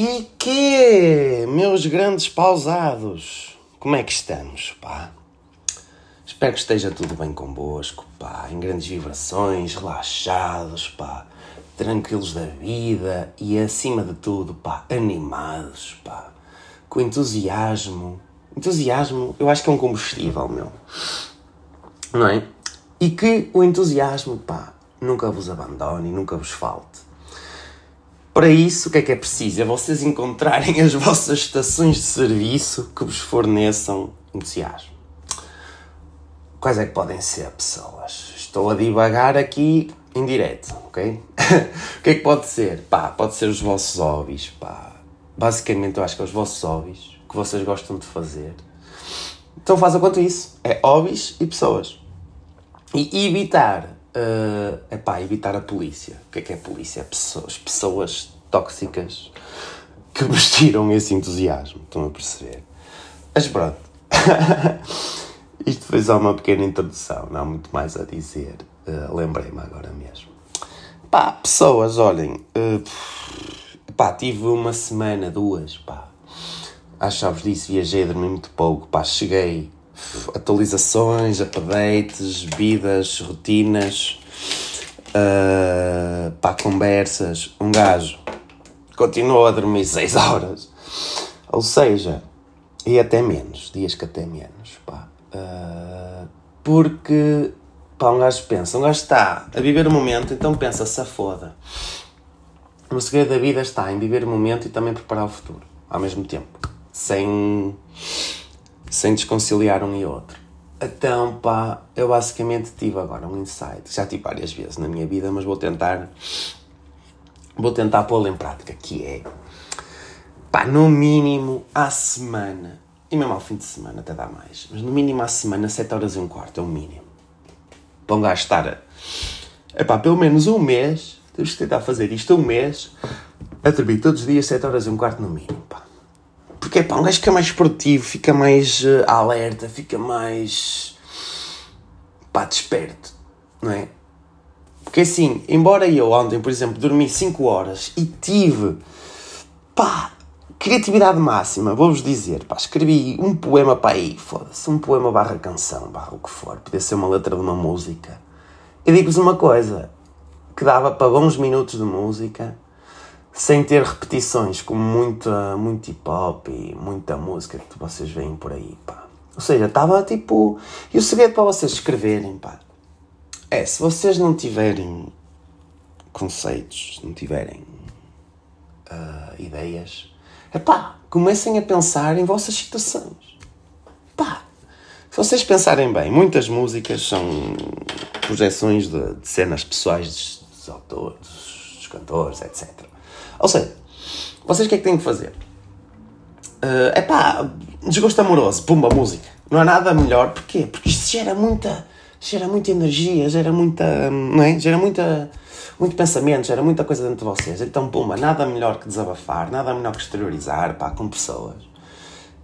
E que, meus grandes pausados, como é que estamos, pá? Espero que esteja tudo bem convosco, pá, em grandes vibrações, relaxados, pá, tranquilos da vida e, acima de tudo, pá, animados, pá, com entusiasmo. Entusiasmo, eu acho que é um combustível, meu. Não é? E que o entusiasmo, pá, nunca vos abandone, nunca vos falte. Para isso, o que é que é preciso? É vocês encontrarem as vossas estações de serviço que vos forneçam entusiasmo. Quais é que podem ser, pessoas? Estou a divagar aqui em direto, ok? o que é que pode ser? Pá, pode ser os vossos hobbies, pá. Basicamente, eu acho que é os vossos hobbies que vocês gostam de fazer. Então façam quanto isso. É hobbies e pessoas. E evitar uh, epá, evitar a polícia. O que é que é polícia? Pessoas, pessoas tóxicas que vos tiram esse entusiasmo. Estão a perceber? Mas pronto. Isto foi só uma pequena introdução, não há muito mais a dizer. Uh, Lembrei-me agora mesmo. Pá, pessoas, olhem. Uh, pá, tive uma semana, duas, pá. Às chaves disso, viajei, dormi muito pouco, pá. Cheguei atualizações, updates, vidas, rotinas, uh, pá, conversas. Um gajo continuou a dormir 6 horas. Ou seja, e até menos, dias que até menos, pá. Uh, porque, pá, um gajo pensa, um gajo está a viver o momento, então pensa, se foda. O segredo da vida está em viver o momento e também preparar o futuro, ao mesmo tempo. Sem sem desconciliar um e outro. Então, pá, eu basicamente tive agora um insight. Já tive várias vezes na minha vida, mas vou tentar. Vou tentar pô-lo em prática, que é. Pá, no mínimo à semana, e mesmo ao fim de semana até dá mais, mas no mínimo à semana, 7 horas e um quarto, é o mínimo. Para um gajo estar. Pelo menos um mês, temos que tentar fazer isto um mês, a dormir todos os dias 7 horas e um quarto no mínimo. Porque pá, um gajo fica mais produtivo, fica mais uh, alerta, fica mais pá, desperto, não é? Porque assim, embora eu ontem, por exemplo, dormi 5 horas e tive pá, criatividade máxima, vou-vos dizer, pá, escrevi um poema para aí, foda-se, um poema barra canção, barra o que for, podia ser uma letra de uma música. E digo-vos uma coisa, que dava para bons minutos de música sem ter repetições, como muita, muito hip hop e muita música que vocês veem por aí, pá. Ou seja, estava tipo. E o segredo para vocês escreverem, pá, é se vocês não tiverem conceitos, não tiverem uh, ideias, é pá, comecem a pensar em vossas situações. Pá, se vocês pensarem bem, muitas músicas são projeções de, de cenas pessoais dos, dos autores, dos cantores, etc. Ou seja, vocês o que é que têm que fazer? É uh, pá, desgosto amoroso, pumba, música. Não há nada melhor, porquê? Porque isto gera muita, gera muita energia, gera muita, não é? Gera muita, muito pensamento, gera muita coisa dentro de vocês. Então, pumba, nada melhor que desabafar, nada melhor que exteriorizar, pá, com pessoas.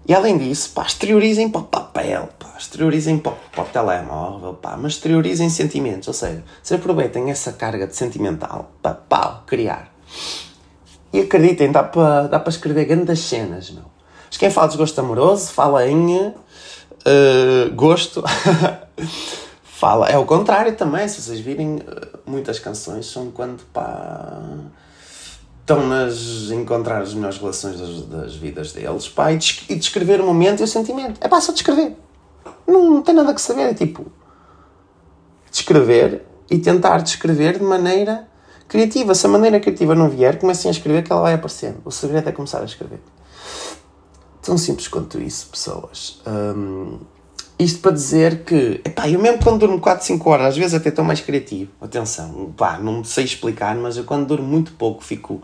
E além disso, pá, exteriorizem para o papel, pá, exteriorizem para, para o telemóvel, pá, mas exteriorizem sentimentos, ou seja, se aproveitem essa carga de sentimental para, pá, criar. E acreditem, dá para dá escrever grandes cenas, meu. Mas quem fala de gosto amoroso fala em uh, gosto. fala. É o contrário também, se vocês virem, uh, muitas canções são quando pá. Estão nas encontrar as melhores relações das, das vidas deles, pá, e, des e descrever o momento e o sentimento. É pá, só descrever. Não, não tem nada que saber, é tipo. Descrever e tentar descrever de maneira criativa. Se a maneira criativa não vier, comecem a escrever que ela vai aparecendo. O segredo é começar a escrever. Tão simples quanto isso, pessoas. Um, isto para dizer que, epá, eu mesmo quando durmo 4, 5 horas, às vezes até estou mais criativo. Atenção, pá, não sei explicar, mas eu quando durmo muito pouco fico.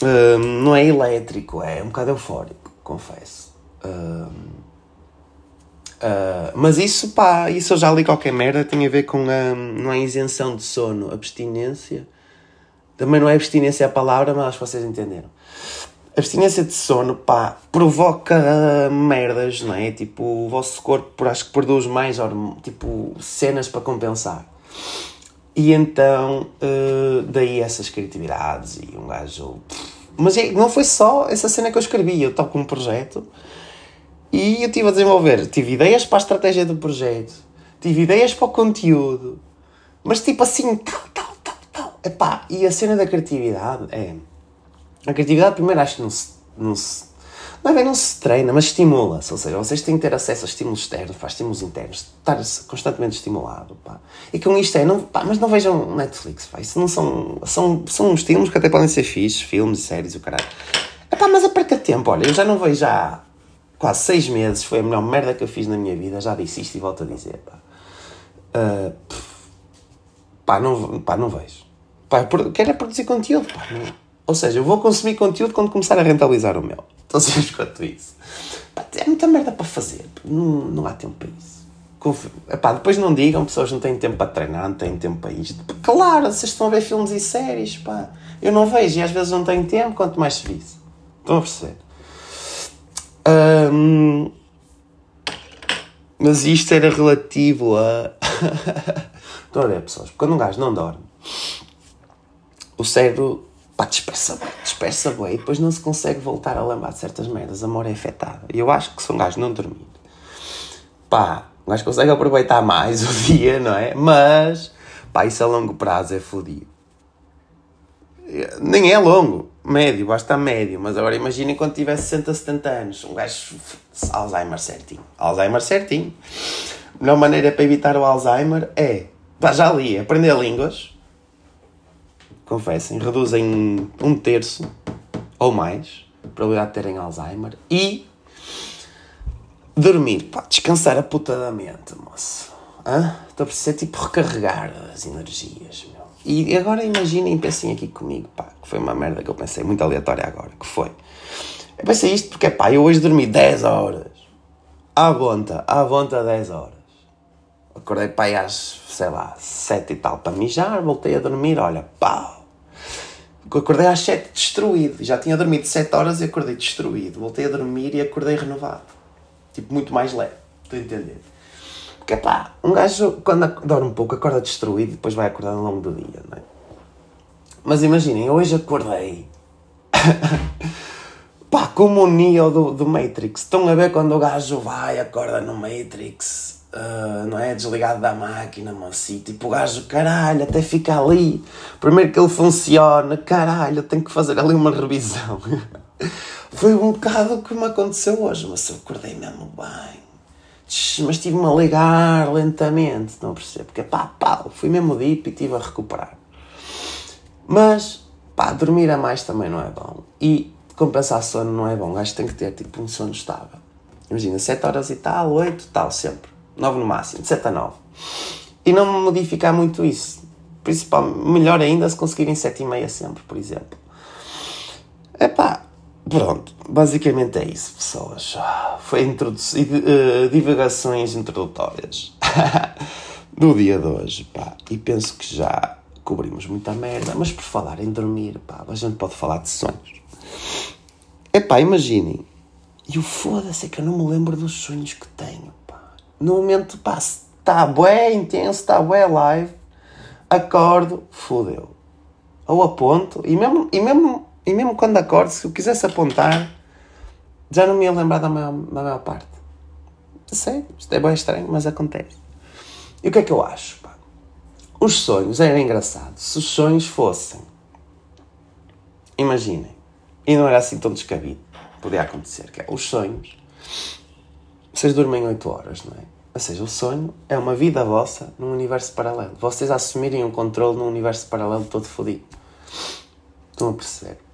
Um, não é elétrico, é um bocado eufórico, confesso. Um, Uh, mas isso, pá, isso eu já li qualquer merda, tem a ver com a, não é isenção de sono, abstinência. Também não é abstinência a palavra, mas acho que vocês entenderam. Abstinência de sono, pá, provoca merdas, não é? Tipo, o vosso corpo acho que produz mais, tipo, cenas para compensar. E então, uh, daí essas criatividades e um gajo, Mas é, não foi só essa cena que eu escrevi, eu com um projeto e eu estive a desenvolver, tive ideias para a estratégia do projeto, tive ideias para o conteúdo, mas tipo assim, tal, tal, tal, tal. Epá, e a cena da criatividade é. A criatividade, primeiro, acho que não se, não se não é bem, não se treina, mas estimula-se. Ou seja, vocês têm que ter acesso a estímulos externos, pá, estímulos internos, estar constantemente estimulado. Pá. E com isto é, não, pá, mas não vejam Netflix, pá, isso não são, são, são estímulos que até podem ser fixos, filmes séries, o caralho. É pá, mas a perca de tempo, olha, eu já não vejo há quase seis meses, foi a melhor merda que eu fiz na minha vida, já disse isto e volto a dizer, pá. Uh, pá, não, pá, não vejo. Pá, quero é produzir conteúdo, pá. Ou seja, eu vou consumir conteúdo quando começar a rentabilizar o meu. Tão simples quanto isso. Pá, é muita merda para fazer. Não, não há tempo para isso. Epá, depois não digam, pessoas não têm tempo para treinar, não têm tempo para isto. Claro, vocês estão a ver filmes e séries, pá. Eu não vejo e às vezes não tenho tempo, quanto mais serviço. Estão a perceber? Um, mas isto era relativo a. Estão a ver, pessoas? Quando um gajo não dorme, o cérebro pá, dispersa bem, dispersa bem, e depois não se consegue voltar a lembrar de certas merdas, a é afetada. E eu acho que se um gajo não dormir, pá, um gajo consegue aproveitar mais o dia, não é? Mas, pá, isso a longo prazo é fodido. Nem é longo, médio, basta médio, mas agora imaginem quando tiver 60, 70 anos, um gajo Alzheimer certinho. Alzheimer certinho. A melhor maneira para evitar o Alzheimer é, pá, já li, aprender línguas, confessem, reduzem um terço ou mais a probabilidade de terem Alzheimer e dormir, pá, descansar a puta da mente, moço. Hã? Estou a precisar, tipo, recarregar as energias, meu. E agora imaginem, pensem aqui comigo, pá, que foi uma merda que eu pensei, muito aleatória agora, que foi. Eu pensei isto porque, pá, eu hoje dormi 10 horas. À vonta, à vonta 10 horas. Acordei, pá, às, sei lá, 7 e tal para mijar, voltei a dormir, olha, pau Acordei às 7 destruído. Já tinha dormido 7 horas e acordei destruído. Voltei a dormir e acordei renovado. Tipo, muito mais leve. Estou a entender? Porque pá, um gajo quando dorme um pouco acorda destruído e depois vai acordar ao longo do dia, não é? Mas imaginem, hoje acordei. pá, como o Neo do, do Matrix. Estão a ver quando o gajo vai, acorda no Matrix uh, não é? Desligado da máquina, mas e tipo o gajo, caralho, até fica ali. Primeiro que ele funciona, caralho, tenho que fazer ali uma revisão. Foi um bocado o que me aconteceu hoje, mas eu acordei mesmo bem. Mas estive-me a ligar lentamente, não percebo? Porque pá, pá, fui mesmo deep e estive a recuperar. Mas, pá, dormir a mais também não é bom. E compensar sono não é bom. O gajo tem que ter tipo um sono estável. Imagina, 7 horas e tal, 8, tal, sempre. 9 no máximo, de 7 a 9. E não modificar muito isso. Principal, melhor ainda se conseguirem 7 e meia sempre, por exemplo. Epá, pronto, basicamente é isso, pessoas. Foi introdu uh, divagações introdutórias do dia de hoje, pá. E penso que já cobrimos muita merda, mas por falar em dormir, pá, a gente pode falar de sonhos. Epá, imaginem. E o foda-se é que eu não me lembro dos sonhos que tenho no momento, pá, está bué intenso, está bué live, acordo, fodeu. Ou aponto, e mesmo, e, mesmo, e mesmo quando acordo, se eu quisesse apontar, já não me ia lembrar da maior, da maior parte. Sei, isto é bem estranho, mas acontece. E o que é que eu acho? Pá? Os sonhos, era engraçado, se os sonhos fossem, imaginem, e não era assim tão descabido, podia acontecer, que é, os sonhos vocês dormem 8 horas, não é? Ou seja, o sonho é uma vida vossa num universo paralelo. Vocês assumirem um controle num universo paralelo todo fodido. Estão a perceber?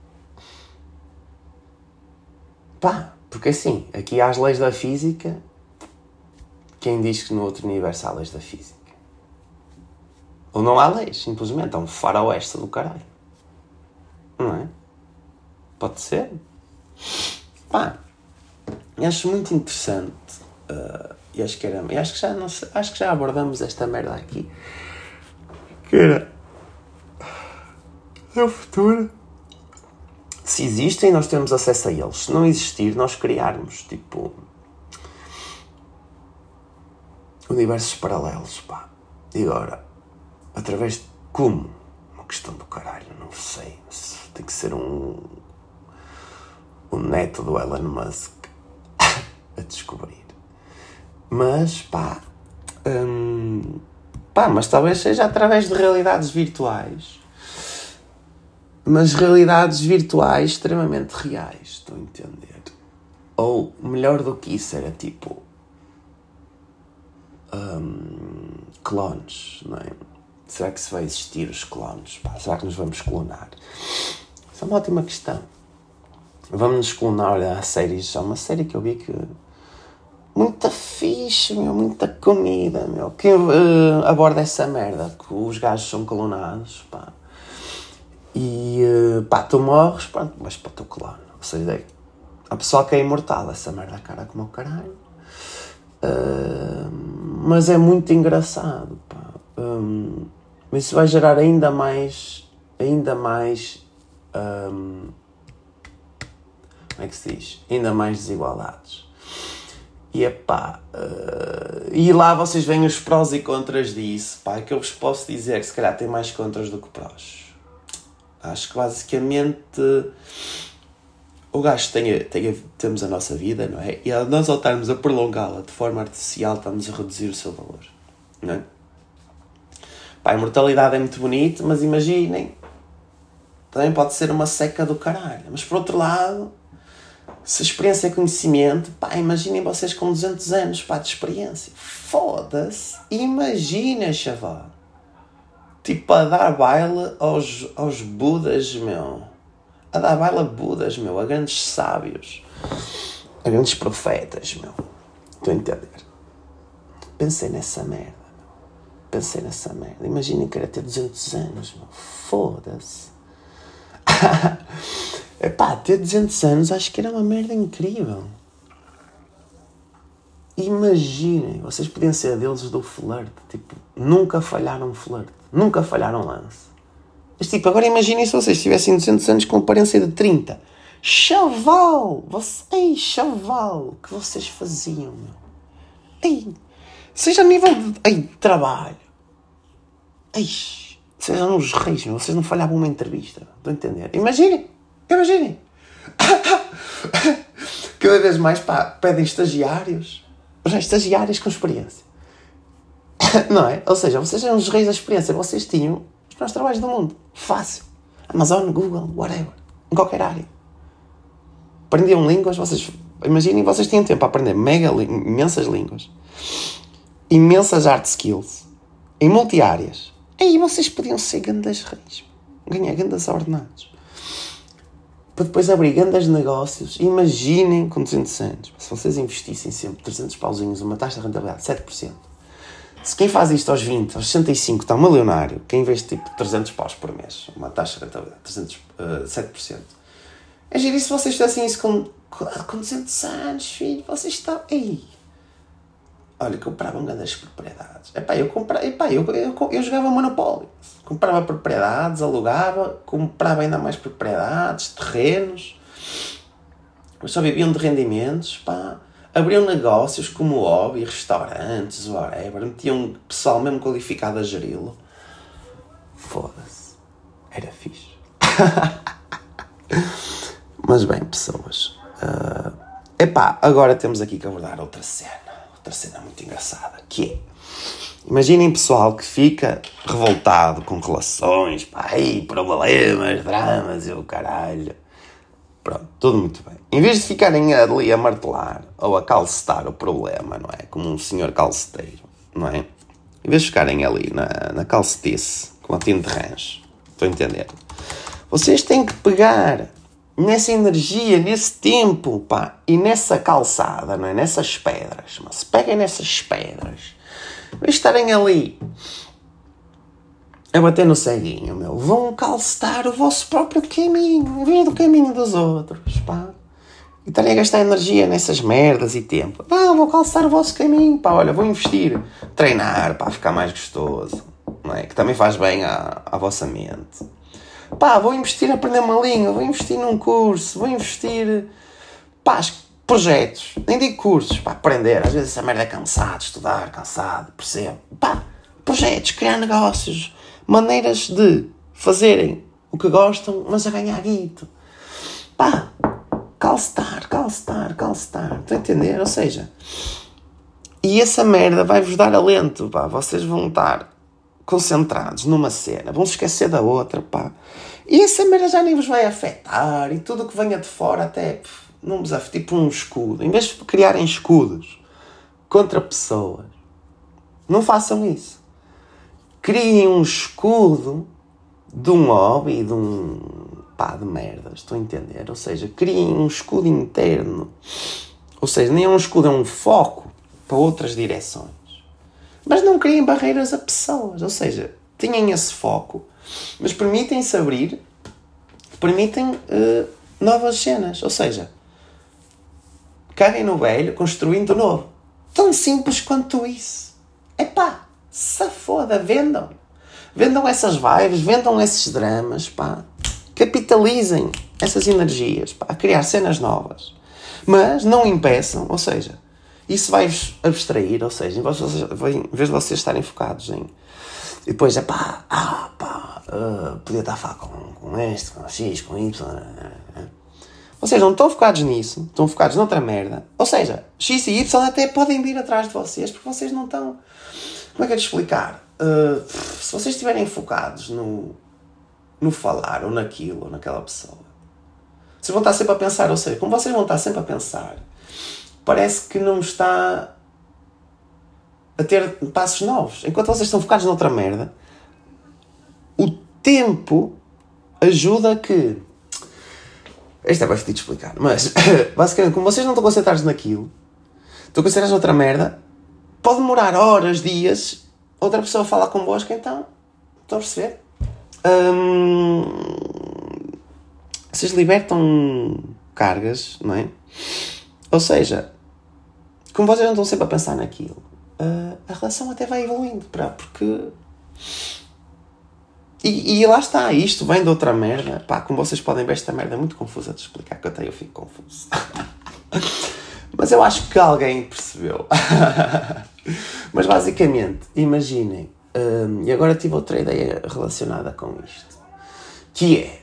Pá, porque assim, aqui há as leis da física. Quem diz que no outro universo há leis da física? Ou não há leis, simplesmente. É um faroeste do caralho. Não é? Pode ser. Pá, acho muito interessante uh, e acho que era e acho que já não acho que já abordamos esta merda aqui que era é o futuro se existem nós temos acesso a eles se não existir nós criarmos tipo universos paralelos pá e agora através de como uma questão do caralho não sei tem que ser um o neto do Elon Musk a descobrir. Mas pá, hum, pá, mas talvez seja através de realidades virtuais. Mas realidades virtuais extremamente reais, estou a entender. Ou melhor do que isso, era tipo. Hum, clones, não é? Será que se vai existir os clones? Pá, será que nos vamos clonar? Isso é uma ótima questão. Vamos nos clonar, olha, há séries, há uma série que eu vi que muita fixe, meu, muita comida, meu. Quem uh, aborda essa merda, que os gajos são clonados, pá. E uh, pá, tu morres, pronto, mas para o teu clone. Ou seja, a pessoa que é imortal, essa merda cara como o caralho. Uh, mas é muito engraçado, pá. Um, mas isso vai gerar ainda mais, ainda mais, um, como é que se diz? Ainda mais desigualdades. E é pá, uh, e lá vocês veem os prós e contras disso, pá, que eu vos posso dizer que se calhar tem mais contras do que prós. Acho que basicamente o gajo tem, temos a nossa vida, não é? E nós ao estarmos a prolongá-la de forma artificial, estamos a reduzir o seu valor, não é? Pá, a imortalidade é muito bonito, mas imaginem, também pode ser uma seca do caralho. Mas por outro lado, se a experiência é conhecimento, pá, imaginem vocês com 200 anos, pá, de experiência. Foda-se. Imagina, chaval. Tipo, a dar baile aos, aos Budas, meu. A dar baile a Budas, meu. A grandes sábios. A grandes profetas, meu. Estou a entender? Pensei nessa merda, meu. Pensei nessa merda. Imaginem que era ter 200 anos, meu. Foda-se. Epá, ter 200 anos acho que era uma merda incrível. Imaginem, vocês podiam ser deles do flerte. Tipo, nunca falharam um flerte. Nunca falharam um lance. Mas tipo, agora imaginem se vocês tivessem 200 anos com aparência de 30. Chaval! Você, ei, chaval! O que vocês faziam, meu? Ei! Seja a nível de ei, trabalho. Ei! Vocês eram os reis, meu. Vocês não falhavam uma entrevista. Estão a entender? Imaginem! Imaginem! Cada vez mais pá, pedem estagiários. Já estagiários com experiência. Não é? Ou seja, vocês eram os reis da experiência. Vocês tinham os melhores trabalhos do mundo. Fácil. Amazon, Google, whatever. Em qualquer área. Aprendiam línguas. Vocês, imaginem, vocês tinham tempo para aprender mega, imensas línguas. Imensas art skills. Em multi-áreas. Aí vocês podiam ser grandes reis. Ganhar grandes ordenados para depois abrir grandes negócios. Imaginem com 200 anos, se vocês investissem sempre 300 pauzinhos, uma taxa de rentabilidade de 7%. Se quem faz isto aos 20, aos 65 está milionário, quem investe tipo 300 paus por mês, uma taxa de rentabilidade de 300, uh, 7%. É giro, se vocês fizessem isso com, com 200 anos, filho, vocês estão. Ei! Olha, compravam grandes propriedades. Epá, eu, comprava, epá, eu, eu, eu, eu jogava Monopólio. Comprava propriedades, alugava, comprava ainda mais propriedades, terrenos. Mas só viviam de rendimentos, pá. Abriam negócios como hobby, restaurantes, whatever. Metiam pessoal mesmo qualificado a geri-lo. Foda-se. Era fixe. Mas bem, pessoas. Uh, epá, agora temos aqui que abordar outra cena outra cena muito engraçada, que é, imaginem pessoal que fica revoltado com relações, pá, aí, problemas, dramas e o caralho. Pronto, tudo muito bem. Em vez de ficarem ali a martelar ou a calcetar o problema, não é? Como um senhor calceteiro, não é? Em vez de ficarem ali na, na calcetice, com a tinta de rancho, estou a entender? Vocês têm que pegar nessa energia, nesse tempo, pá, e nessa calçada, não é? Nessas pedras, mas peguem nessas pedras, em estarem ali a bater no ceguinho, meu, vão calçar o vosso próprio caminho, em vez do caminho dos outros, pá. E estarem a gastar energia nessas merdas e tempo. Não, vou calçar o vosso caminho, pá, olha, vou investir, treinar, para ficar mais gostoso, não é? Que também faz bem à, à vossa mente. Pá, vou investir a aprender uma língua, vou investir num curso, vou investir, pá, projetos, nem digo cursos, pá, aprender, às vezes essa merda é cansado, estudar, cansado, percebo, pá, projetos, criar negócios, maneiras de fazerem o que gostam, mas a ganhar guito, pá, calce entender? Ou seja, e essa merda vai-vos dar alento, pá. Vocês vão estar concentrados numa cena, vão se esquecer da outra, pá. E essa merda já nem vos vai afetar e tudo o que venha de fora até não vos afeta. Tipo um escudo. Em vez de criarem escudos contra pessoas, não façam isso. Criem um escudo de um hobby, de um pá de merda, estou a entender? Ou seja, criem um escudo interno. Ou seja, nem é um escudo, é um foco para outras direções. Mas não criem barreiras a pessoas. Ou seja, tenham esse foco, mas permitem-se abrir, permitem uh, novas cenas. Ou seja, caguem no velho, construindo novo. Tão simples quanto isso. Epá, se foda, vendam. Vendam essas vibes, vendam esses dramas, pá. Capitalizem essas energias, pá, a criar cenas novas. Mas não impeçam, ou seja, isso vai-vos abstrair, ou seja, em vez de vocês estarem focados em. E depois é pá, ah, pá, uh, podia estar a falar com, com este, com X, com Y. Uh, uh. Vocês não estão focados nisso, estão focados noutra merda. Ou seja, X e Y até podem vir atrás de vocês porque vocês não estão. Como é que é de explicar? Uh, se vocês estiverem focados no, no falar ou naquilo ou naquela pessoa, vocês vão estar sempre a pensar. Ou seja, como vocês vão estar sempre a pensar, parece que não está a ter passos novos. Enquanto vocês estão focados noutra merda, o tempo ajuda que isto é bem de explicar, mas basicamente, como vocês não estão concentrados naquilo, estão concentrados noutra merda, pode demorar horas, dias, outra pessoa falar convosco, então, estão a perceber? Hum, vocês libertam cargas, não é? Ou seja, como vocês não estão sempre a pensar naquilo, a relação até vai evoluindo, porque e, e, lá está, isto vem de outra merda. Pá, como vocês podem ver, esta merda é muito confusa de explicar, que até eu fico confuso. Mas eu acho que alguém percebeu. Mas basicamente, imaginem, hum, e agora tive outra ideia relacionada com isto, que é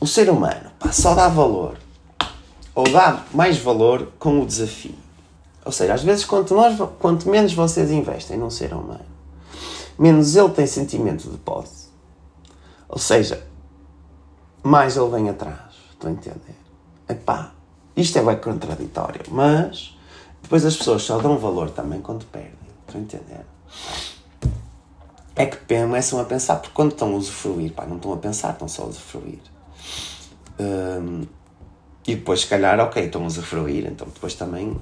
o ser humano pá, só dá valor ou dá mais valor com o desafio. Ou seja, às vezes, quanto, nós, quanto menos vocês investem num ser humano, menos ele tem sentimento de posse ou seja, mais ele vem atrás. Estou a entender? Epá, isto é bem contraditório, mas depois as pessoas só dão valor também quando perdem. Estou a entender? É que começam a pensar, porque quando estão a usufruir, pá, não estão a pensar, estão só a usufruir. Um, e depois, se calhar, ok, estão a usufruir, então depois também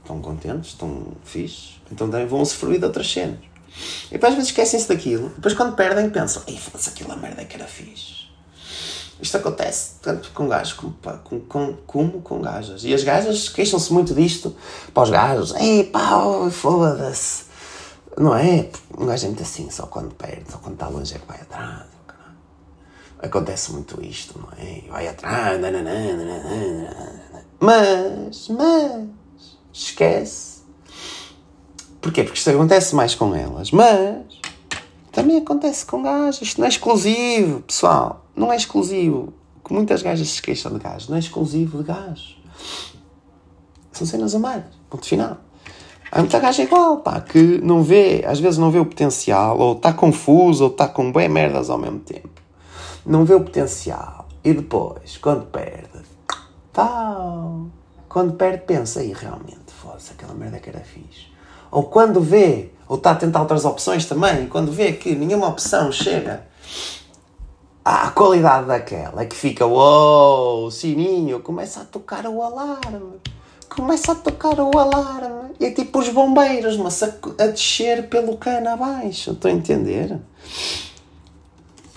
estão contentes, estão fixes, então também vão usufruir de outras cenas. E depois às vezes esquecem-se daquilo. Depois quando perdem pensam, ei, foda-se aquilo a merda que era fixe. Isto acontece tanto com gajos como, com, com, como com gajas. E as gajas queixam-se muito disto para os gajos. Ei pá, foda-se. Não é? Um gajo é muito assim, só quando perde, só quando está longe é que vai atrás. Acontece muito isto, não é? Vai atrás, mas, mas, esquece Porquê? Porque isto acontece mais com elas. Mas também acontece com gajas. Isto não é exclusivo, pessoal. Não é exclusivo. Que muitas gajas se queixam de gás. Não é exclusivo de gás. São cenas humanas. Ponto final. Há muita gaja igual, pá, que não vê, às vezes não vê o potencial, ou está confuso, ou está com bem merdas ao mesmo tempo. Não vê o potencial. E depois, quando perde, tal. Quando perde, pensa, aí realmente, foda-se, aquela merda que era fixe ou quando vê, ou está a tentar outras opções também, quando vê que nenhuma opção chega à qualidade daquela, que fica, o sininho, começa a tocar o alarme. Começa a tocar o alarme. E é tipo os bombeiros, mas a, a descer pelo cano abaixo. Estou a entender?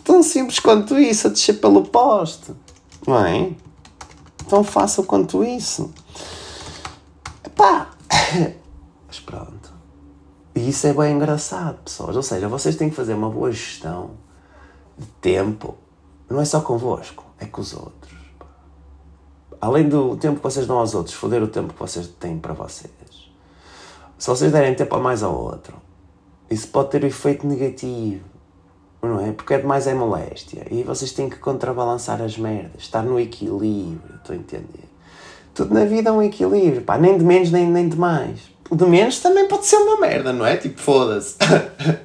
Tão simples quanto isso, a descer pelo poste. Não é? Tão fácil quanto isso. Pá! Mas pronto. E isso é bem engraçado, pessoas. Ou seja, vocês têm que fazer uma boa gestão de tempo. Não é só convosco, é com os outros. Além do tempo que vocês dão aos outros, foder o tempo que vocês têm para vocês. Se vocês derem tempo a mais ao outro, isso pode ter um efeito negativo. Não é? Porque é demais é moléstia. E vocês têm que contrabalançar as merdas. Estar no equilíbrio, estou a entender? tudo na vida é um equilíbrio, pá, nem de menos nem, nem de mais. O de menos também pode ser uma merda, não é? Tipo, foda-se.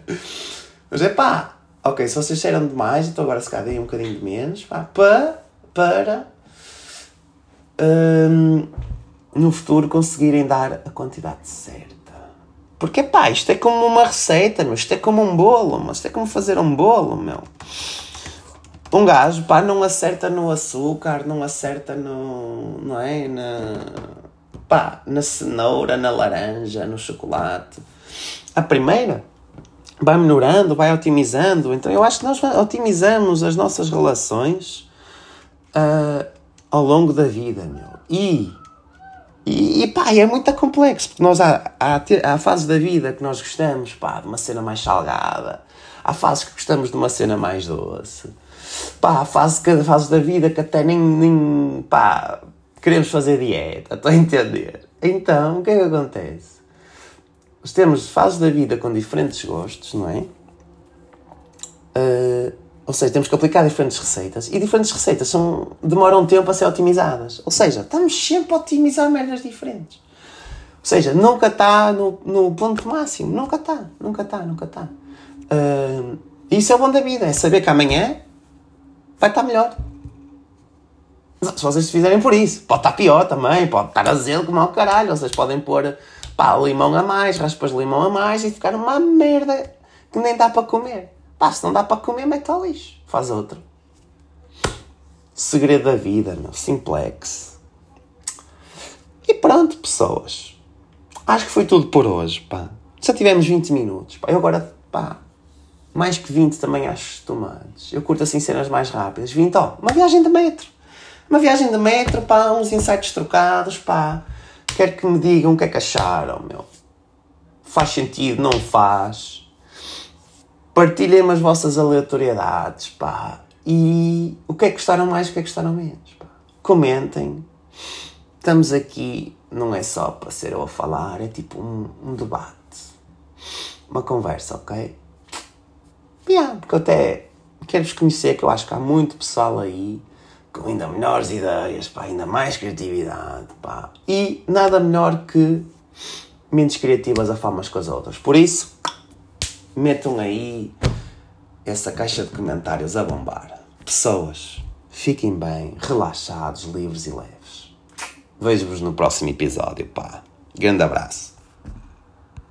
Mas é pá, ok, se vocês disseram demais, então agora se calhar um bocadinho de menos, pá, para, para hum, no futuro conseguirem dar a quantidade certa. Porque pá, isto é como uma receita, meu. isto é como um bolo, mas isto é como fazer um bolo, meu. Um gajo, pá, não acerta no açúcar, não acerta no. não é? Na. pá, na cenoura, na laranja, no chocolate. A primeira vai melhorando, vai otimizando. Então eu acho que nós otimizamos as nossas relações uh, ao longo da vida, meu. E, e, e pá, é muito complexo, porque nós há, há, há fases da vida que nós gostamos, pá, de uma cena mais salgada. Há fases que gostamos de uma cena mais doce. Pá, há fases, fases da vida que até nem, nem pá, queremos fazer dieta, estou a entender? Então, o que é que acontece? Temos fases da vida com diferentes gostos, não é? Uh, ou seja, temos que aplicar diferentes receitas e diferentes receitas são, demoram tempo a ser otimizadas. Ou seja, estamos sempre a otimizar merdas diferentes. Ou seja, nunca está no, no ponto máximo. Nunca está, nunca está, nunca está. Uh, isso é o bom da vida, é saber que amanhã vai estar melhor. Se vocês fizerem por isso, pode estar pior também, pode estar azedo como ao caralho. Vocês podem pôr pá, limão a mais, raspas de limão a mais e ficar uma merda que nem dá para comer. Pá, se não dá para comer, mete ao lixo. Faz outro. Segredo da vida, meu. Simplex. E pronto, pessoas. Acho que foi tudo por hoje, pá. Já tivemos 20 minutos, pá. Eu agora, pá, mais que 20 também acho tomates. Eu curto assim cenas mais rápidas. 20, ó, uma viagem de metro. Uma viagem de metro, pá, uns insights trocados, pá Quero que me digam o que é que acharam, meu. Faz sentido, não faz? Partilhem as vossas aleatoriedades, pá. E o que é que gostaram mais, o que é que gostaram menos, pá. Comentem. Estamos aqui, não é só para ser eu a falar, é tipo um, um debate. Uma conversa, ok? Yeah, porque eu até quero-vos conhecer, que eu acho que há muito pessoal aí com ainda melhores ideias, pá, ainda mais criatividade, pá. E nada melhor que mentes criativas a falar umas com as outras. Por isso, metam aí essa caixa de comentários a bombar. Pessoas, fiquem bem, relaxados, livres e leves. Vejo-vos no próximo episódio, pá. Grande abraço.